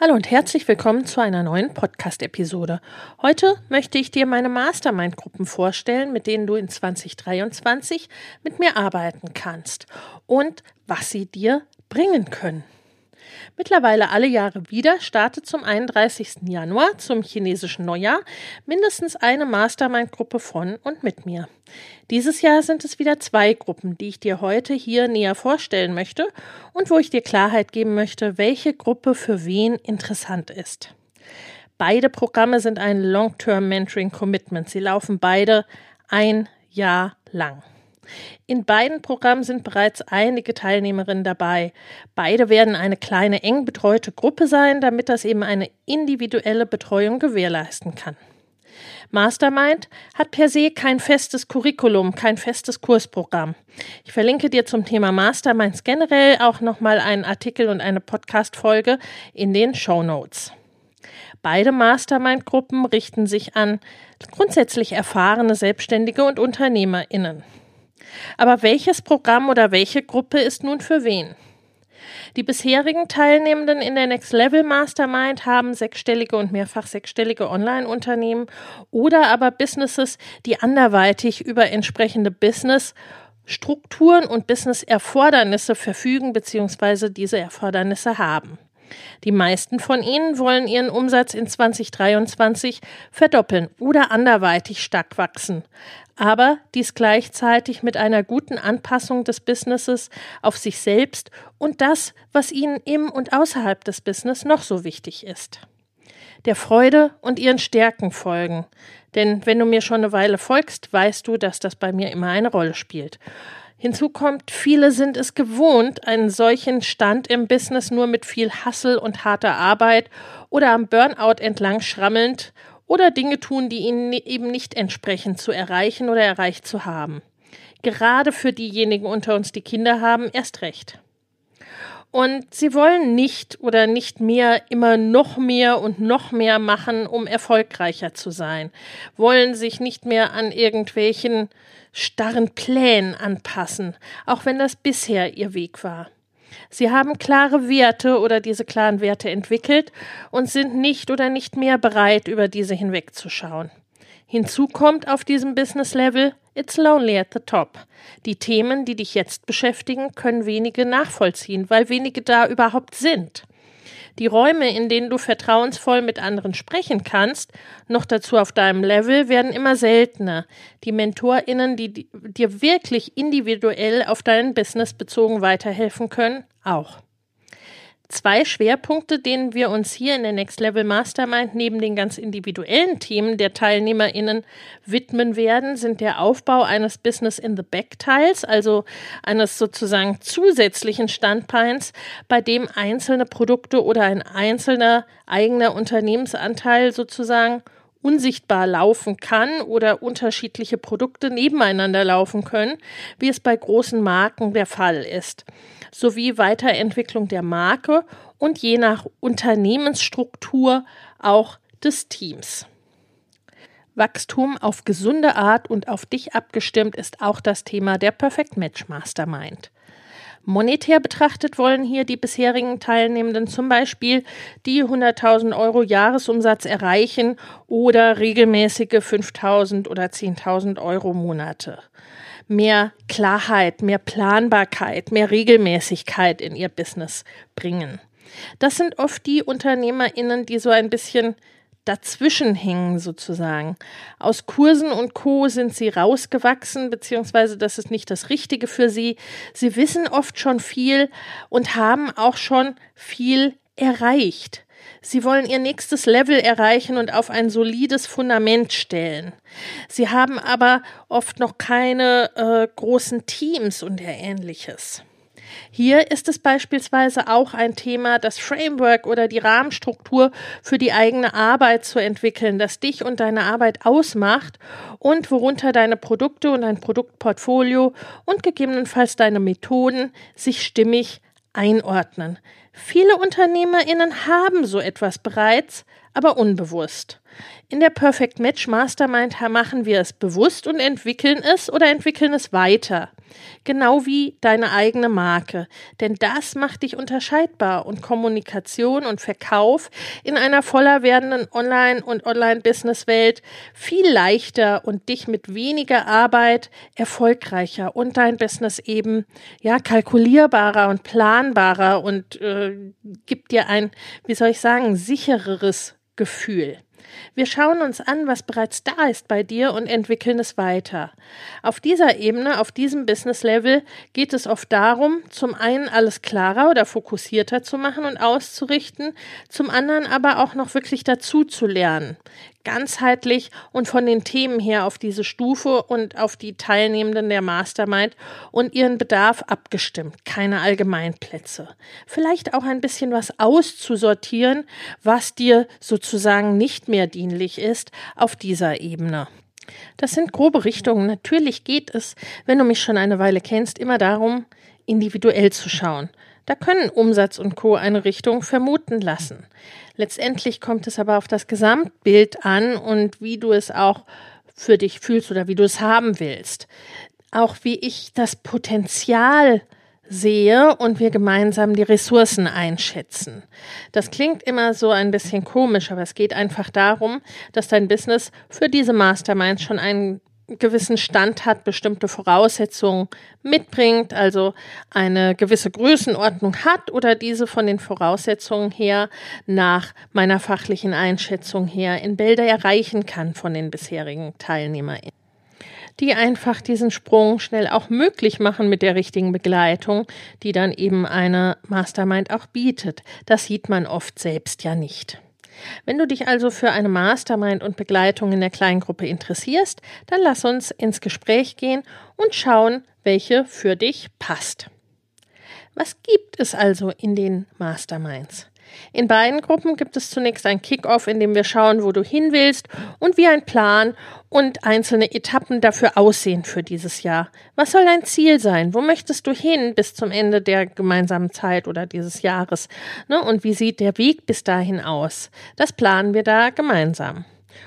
Hallo und herzlich willkommen zu einer neuen Podcast-Episode. Heute möchte ich dir meine Mastermind-Gruppen vorstellen, mit denen du in 2023 mit mir arbeiten kannst und was sie dir bringen können. Mittlerweile alle Jahre wieder startet zum 31. Januar, zum chinesischen Neujahr, mindestens eine Mastermind-Gruppe von und mit mir. Dieses Jahr sind es wieder zwei Gruppen, die ich dir heute hier näher vorstellen möchte und wo ich dir Klarheit geben möchte, welche Gruppe für wen interessant ist. Beide Programme sind ein Long-Term Mentoring Commitment. Sie laufen beide ein Jahr lang. In beiden Programmen sind bereits einige Teilnehmerinnen dabei. Beide werden eine kleine eng betreute Gruppe sein, damit das eben eine individuelle Betreuung gewährleisten kann. Mastermind hat per se kein festes Curriculum, kein festes Kursprogramm. Ich verlinke dir zum Thema Masterminds generell auch nochmal einen Artikel und eine Podcast-Folge in den Show Notes. Beide Mastermind-Gruppen richten sich an grundsätzlich erfahrene Selbstständige und UnternehmerInnen. Aber welches Programm oder welche Gruppe ist nun für wen? Die bisherigen Teilnehmenden in der Next Level Mastermind haben sechsstellige und mehrfach sechsstellige Online-Unternehmen oder aber Businesses, die anderweitig über entsprechende Business Strukturen und Business-Erfordernisse verfügen bzw. diese Erfordernisse haben. Die meisten von ihnen wollen ihren Umsatz in 2023 verdoppeln oder anderweitig stark wachsen. Aber dies gleichzeitig mit einer guten Anpassung des Businesses auf sich selbst und das, was ihnen im und außerhalb des Business noch so wichtig ist. Der Freude und ihren Stärken folgen. Denn wenn du mir schon eine Weile folgst, weißt du, dass das bei mir immer eine Rolle spielt. Hinzu kommt, viele sind es gewohnt, einen solchen Stand im Business nur mit viel Hassel und harter Arbeit oder am Burnout entlang schrammelnd oder Dinge tun, die ihnen eben nicht entsprechen, zu erreichen oder erreicht zu haben. Gerade für diejenigen unter uns, die Kinder haben, erst recht. Und sie wollen nicht oder nicht mehr immer noch mehr und noch mehr machen, um erfolgreicher zu sein, wollen sich nicht mehr an irgendwelchen starren Plänen anpassen, auch wenn das bisher ihr Weg war. Sie haben klare Werte oder diese klaren Werte entwickelt und sind nicht oder nicht mehr bereit, über diese hinwegzuschauen. Hinzu kommt auf diesem Business Level, it's lonely at the top. Die Themen, die dich jetzt beschäftigen, können wenige nachvollziehen, weil wenige da überhaupt sind. Die Räume, in denen du vertrauensvoll mit anderen sprechen kannst, noch dazu auf deinem Level, werden immer seltener. Die MentorInnen, die dir wirklich individuell auf dein Business bezogen weiterhelfen können, auch. Zwei Schwerpunkte, denen wir uns hier in der Next Level Mastermind neben den ganz individuellen Themen der TeilnehmerInnen widmen werden, sind der Aufbau eines Business in the Back Teils, also eines sozusagen zusätzlichen Standbeins, bei dem einzelne Produkte oder ein einzelner eigener Unternehmensanteil sozusagen unsichtbar laufen kann oder unterschiedliche Produkte nebeneinander laufen können, wie es bei großen Marken der Fall ist sowie Weiterentwicklung der Marke und je nach Unternehmensstruktur auch des Teams. Wachstum auf gesunde Art und auf dich abgestimmt ist auch das Thema der Perfect Match Mastermind. Monetär betrachtet wollen hier die bisherigen Teilnehmenden zum Beispiel die 100.000 Euro Jahresumsatz erreichen oder regelmäßige 5.000 oder 10.000 Euro Monate. mehr Klarheit, mehr Planbarkeit, mehr Regelmäßigkeit in ihr Business bringen. Das sind oft die UnternehmerInnen, die so ein bisschen dazwischen hängen sozusagen. Aus Kursen und Co. sind sie rausgewachsen, beziehungsweise das ist nicht das Richtige für sie. Sie wissen oft schon viel und haben auch schon viel erreicht. Sie wollen ihr nächstes Level erreichen und auf ein solides Fundament stellen. Sie haben aber oft noch keine äh, großen Teams und ähnliches. Hier ist es beispielsweise auch ein Thema, das Framework oder die Rahmenstruktur für die eigene Arbeit zu entwickeln, das dich und deine Arbeit ausmacht und worunter deine Produkte und dein Produktportfolio und gegebenenfalls deine Methoden sich stimmig einordnen. Viele UnternehmerInnen haben so etwas bereits, aber unbewusst. In der Perfect Match Mastermind machen wir es bewusst und entwickeln es oder entwickeln es weiter. Genau wie deine eigene Marke. Denn das macht dich unterscheidbar und Kommunikation und Verkauf in einer voller werdenden Online- und Online-Business-Welt viel leichter und dich mit weniger Arbeit erfolgreicher und dein Business eben ja kalkulierbarer und planbarer und äh, gibt dir ein, wie soll ich sagen, sichereres Gefühl. Wir schauen uns an, was bereits da ist bei dir und entwickeln es weiter. Auf dieser Ebene, auf diesem Business Level geht es oft darum, zum einen alles klarer oder fokussierter zu machen und auszurichten, zum anderen aber auch noch wirklich dazu zu lernen ganzheitlich und von den Themen her auf diese Stufe und auf die Teilnehmenden der Mastermind und ihren Bedarf abgestimmt. Keine Allgemeinplätze. Vielleicht auch ein bisschen was auszusortieren, was dir sozusagen nicht mehr dienlich ist auf dieser Ebene. Das sind grobe Richtungen. Natürlich geht es, wenn du mich schon eine Weile kennst, immer darum, individuell zu schauen. Da können Umsatz und Co. eine Richtung vermuten lassen. Letztendlich kommt es aber auf das Gesamtbild an und wie du es auch für dich fühlst oder wie du es haben willst. Auch wie ich das Potenzial sehe und wir gemeinsam die Ressourcen einschätzen. Das klingt immer so ein bisschen komisch, aber es geht einfach darum, dass dein Business für diese Masterminds schon einen gewissen Stand hat, bestimmte Voraussetzungen mitbringt, also eine gewisse Größenordnung hat oder diese von den Voraussetzungen her nach meiner fachlichen Einschätzung her in Bälde erreichen kann von den bisherigen TeilnehmerInnen die einfach diesen Sprung schnell auch möglich machen mit der richtigen Begleitung, die dann eben eine Mastermind auch bietet. Das sieht man oft selbst ja nicht. Wenn du dich also für eine Mastermind und Begleitung in der Kleingruppe interessierst, dann lass uns ins Gespräch gehen und schauen, welche für dich passt. Was gibt es also in den Masterminds? In beiden Gruppen gibt es zunächst ein Kickoff, in dem wir schauen, wo du hin willst und wie ein Plan und einzelne Etappen dafür aussehen für dieses Jahr. Was soll dein Ziel sein? Wo möchtest du hin bis zum Ende der gemeinsamen Zeit oder dieses Jahres? Ne? Und wie sieht der Weg bis dahin aus? Das planen wir da gemeinsam.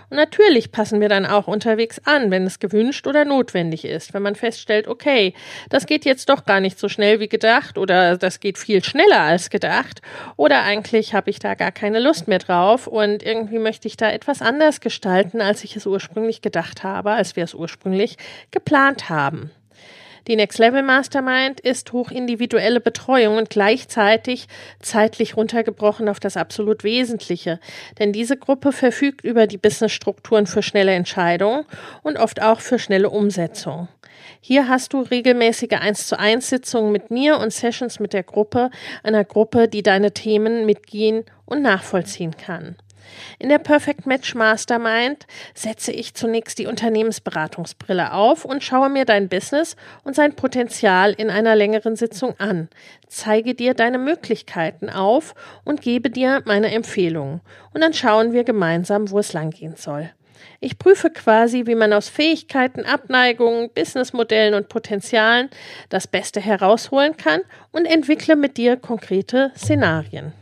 Und natürlich passen wir dann auch unterwegs an, wenn es gewünscht oder notwendig ist. Wenn man feststellt, okay, das geht jetzt doch gar nicht so schnell wie gedacht oder das geht viel schneller als gedacht oder eigentlich habe ich da gar keine Lust mehr drauf und irgendwie möchte ich da etwas anders gestalten, als ich es ursprünglich gedacht habe, als wir es ursprünglich geplant haben. Die Next Level Mastermind ist hochindividuelle Betreuung und gleichzeitig zeitlich runtergebrochen auf das absolut Wesentliche. Denn diese Gruppe verfügt über die Businessstrukturen für schnelle Entscheidungen und oft auch für schnelle Umsetzung. Hier hast du regelmäßige 1 zu 1 Sitzungen mit mir und Sessions mit der Gruppe, einer Gruppe, die deine Themen mitgehen und nachvollziehen kann. In der Perfect Match Mastermind setze ich zunächst die Unternehmensberatungsbrille auf und schaue mir dein Business und sein Potenzial in einer längeren Sitzung an, zeige dir deine Möglichkeiten auf und gebe dir meine Empfehlungen. Und dann schauen wir gemeinsam, wo es langgehen soll. Ich prüfe quasi, wie man aus Fähigkeiten, Abneigungen, Businessmodellen und Potenzialen das Beste herausholen kann und entwickle mit dir konkrete Szenarien.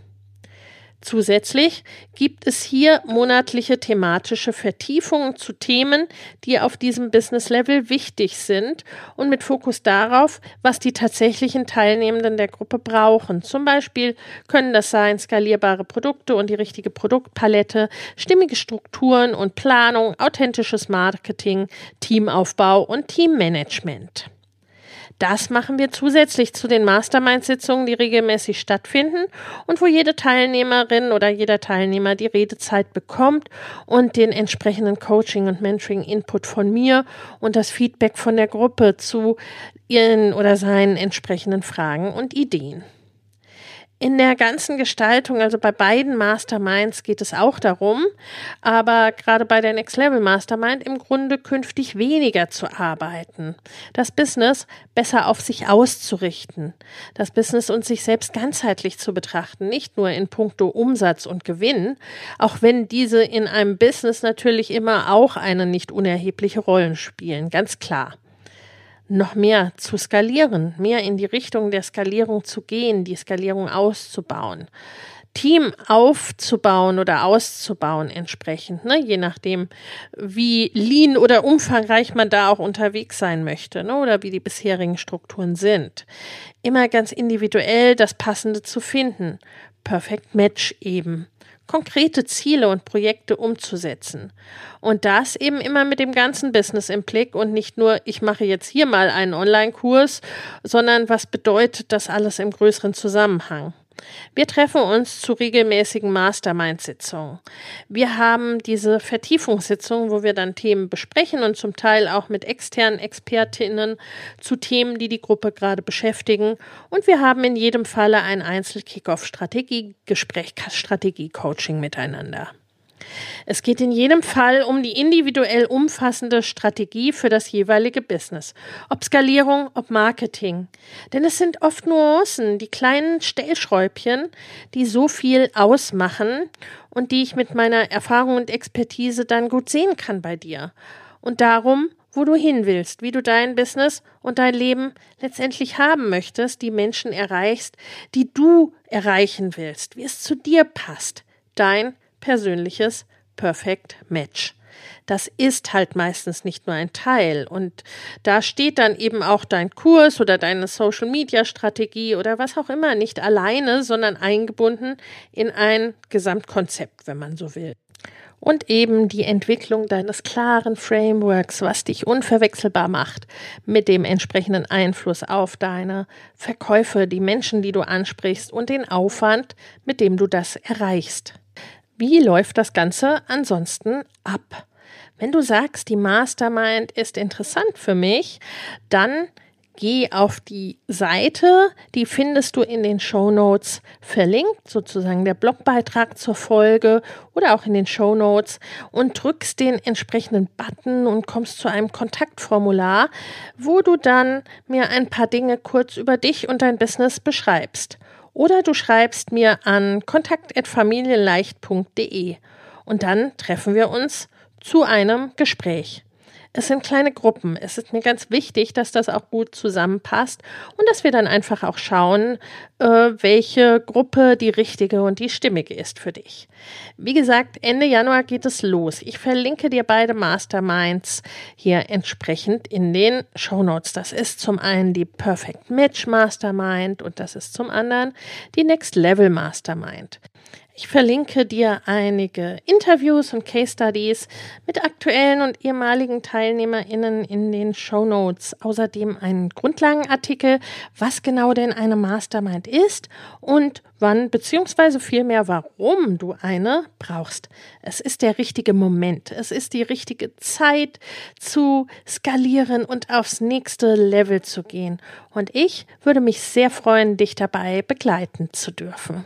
Zusätzlich gibt es hier monatliche thematische Vertiefungen zu Themen, die auf diesem Business Level wichtig sind und mit Fokus darauf, was die tatsächlichen Teilnehmenden der Gruppe brauchen. Zum Beispiel können das sein skalierbare Produkte und die richtige Produktpalette, stimmige Strukturen und Planung, authentisches Marketing, Teamaufbau und Teammanagement. Das machen wir zusätzlich zu den Mastermind-Sitzungen, die regelmäßig stattfinden und wo jede Teilnehmerin oder jeder Teilnehmer die Redezeit bekommt und den entsprechenden Coaching- und Mentoring-Input von mir und das Feedback von der Gruppe zu ihren oder seinen entsprechenden Fragen und Ideen. In der ganzen Gestaltung, also bei beiden Masterminds geht es auch darum, aber gerade bei der Next Level Mastermind im Grunde künftig weniger zu arbeiten, das Business besser auf sich auszurichten, das Business und sich selbst ganzheitlich zu betrachten, nicht nur in puncto Umsatz und Gewinn, auch wenn diese in einem Business natürlich immer auch eine nicht unerhebliche Rolle spielen, ganz klar noch mehr zu skalieren, mehr in die Richtung der Skalierung zu gehen, die Skalierung auszubauen. Team aufzubauen oder auszubauen entsprechend, ne? je nachdem, wie lean oder umfangreich man da auch unterwegs sein möchte ne? oder wie die bisherigen Strukturen sind. Immer ganz individuell das Passende zu finden. Perfect Match eben konkrete Ziele und Projekte umzusetzen. Und das eben immer mit dem ganzen Business im Blick und nicht nur, ich mache jetzt hier mal einen Online-Kurs, sondern was bedeutet das alles im größeren Zusammenhang. Wir treffen uns zu regelmäßigen Mastermind-Sitzungen. Wir haben diese Vertiefungssitzungen, wo wir dann Themen besprechen und zum Teil auch mit externen Expertinnen zu Themen, die die Gruppe gerade beschäftigen. Und wir haben in jedem Falle ein Einzel-Kickoff-Strategie-Gespräch, Strategie-Coaching miteinander. Es geht in jedem Fall um die individuell umfassende Strategie für das jeweilige Business. Ob Skalierung, ob Marketing. Denn es sind oft Nuancen, die kleinen Stellschräubchen, die so viel ausmachen und die ich mit meiner Erfahrung und Expertise dann gut sehen kann bei dir. Und darum, wo du hin willst, wie du dein Business und dein Leben letztendlich haben möchtest, die Menschen erreichst, die du erreichen willst, wie es zu dir passt. Dein persönliches Perfect Match. Das ist halt meistens nicht nur ein Teil. Und da steht dann eben auch dein Kurs oder deine Social-Media-Strategie oder was auch immer nicht alleine, sondern eingebunden in ein Gesamtkonzept, wenn man so will. Und eben die Entwicklung deines klaren Frameworks, was dich unverwechselbar macht, mit dem entsprechenden Einfluss auf deine Verkäufe, die Menschen, die du ansprichst und den Aufwand, mit dem du das erreichst. Wie läuft das Ganze ansonsten ab? Wenn du sagst, die Mastermind ist interessant für mich, dann geh auf die Seite, die findest du in den Show Notes verlinkt, sozusagen der Blogbeitrag zur Folge oder auch in den Show Notes und drückst den entsprechenden Button und kommst zu einem Kontaktformular, wo du dann mir ein paar Dinge kurz über dich und dein Business beschreibst. Oder du schreibst mir an kontakt.familienleicht.de und dann treffen wir uns zu einem Gespräch. Es sind kleine Gruppen. Es ist mir ganz wichtig, dass das auch gut zusammenpasst und dass wir dann einfach auch schauen, äh, welche Gruppe die richtige und die stimmige ist für dich. Wie gesagt, Ende Januar geht es los. Ich verlinke dir beide Masterminds hier entsprechend in den Show Notes. Das ist zum einen die Perfect Match Mastermind und das ist zum anderen die Next Level Mastermind. Ich verlinke dir einige Interviews und Case Studies mit aktuellen und ehemaligen TeilnehmerInnen in den Show Notes. Außerdem einen Grundlagenartikel, was genau denn eine Mastermind ist und wann beziehungsweise vielmehr warum du eine brauchst. Es ist der richtige Moment. Es ist die richtige Zeit zu skalieren und aufs nächste Level zu gehen. Und ich würde mich sehr freuen, dich dabei begleiten zu dürfen.